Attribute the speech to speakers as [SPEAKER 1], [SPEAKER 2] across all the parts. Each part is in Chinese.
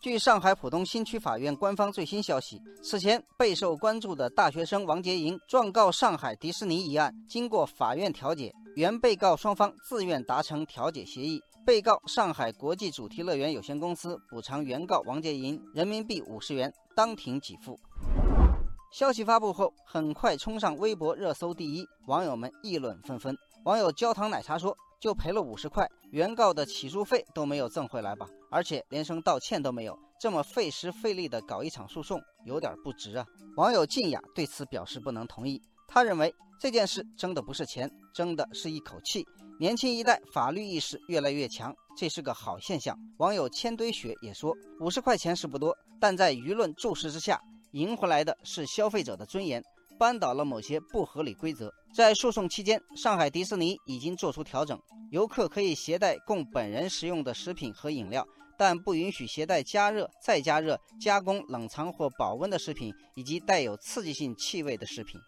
[SPEAKER 1] 据上海浦东新区法院官方最新消息，此前备受关注的大学生王洁莹状告上海迪士尼一案，经过法院调解，原被告双方自愿达成调解协议，被告上海国际主题乐园有限公司补偿原告王洁莹人民币五十元，当庭给付。消息发布后，很快冲上微博热搜第一，网友们议论纷纷。网友焦糖奶茶说。就赔了五十块，原告的起诉费都没有挣回来吧？而且连声道歉都没有，这么费时费力的搞一场诉讼，有点不值啊！网友静雅对此表示不能同意，他认为这件事争的不是钱，争的是一口气。年轻一代法律意识越来越强，这是个好现象。网友千堆雪也说，五十块钱是不多，但在舆论注视之下，赢回来的是消费者的尊严。扳倒了某些不合理规则。在诉讼期间，上海迪士尼已经做出调整，游客可以携带供本人食用的食品和饮料，但不允许携带加热、再加热、加工、冷藏或保温的食品，以及带有刺激性气味的食品。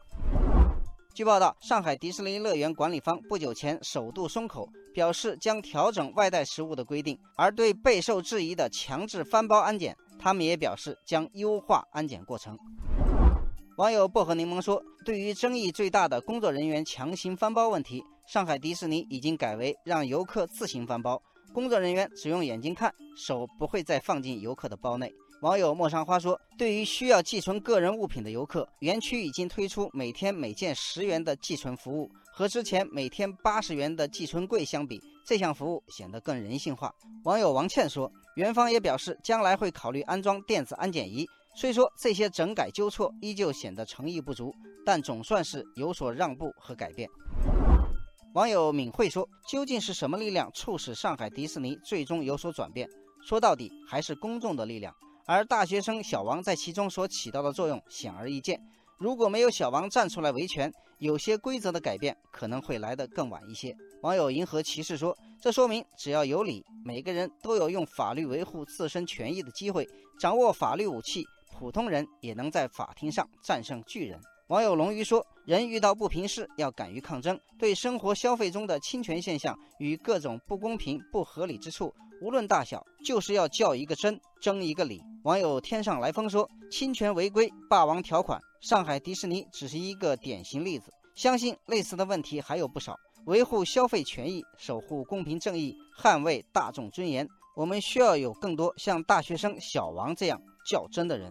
[SPEAKER 1] 据报道，上海迪士尼乐园管理方不久前首度松口，表示将调整外带食物的规定，而对备受质疑的强制翻包安检，他们也表示将优化安检过程。网友薄荷柠檬说：“对于争议最大的工作人员强行翻包问题，上海迪士尼已经改为让游客自行翻包，工作人员只用眼睛看，手不会再放进游客的包内。”网友陌上花说：“对于需要寄存个人物品的游客，园区已经推出每天每件十元的寄存服务，和之前每天八十元的寄存柜相比，这项服务显得更人性化。”网友王倩说：“园方也表示，将来会考虑安装电子安检仪。”虽说这些整改纠错依旧显得诚意不足，但总算是有所让步和改变。网友敏慧说：“究竟是什么力量促使上海迪士尼最终有所转变？说到底还是公众的力量，而大学生小王在其中所起到的作用显而易见。如果没有小王站出来维权，有些规则的改变可能会来得更晚一些。”网友银河骑士说：“这说明只要有理，每个人都有用法律维护自身权益的机会，掌握法律武器。”普通人也能在法庭上战胜巨人。网友龙鱼说：“人遇到不平事，要敢于抗争。对生活消费中的侵权现象与各种不公平、不合理之处，无论大小，就是要叫一个真，争一个理。”网友天上来风说：“侵权违规、霸王条款，上海迪士尼只是一个典型例子。相信类似的问题还有不少。维护消费权益，守护公平正义，捍卫大众尊严，我们需要有更多像大学生小王这样较真的人。”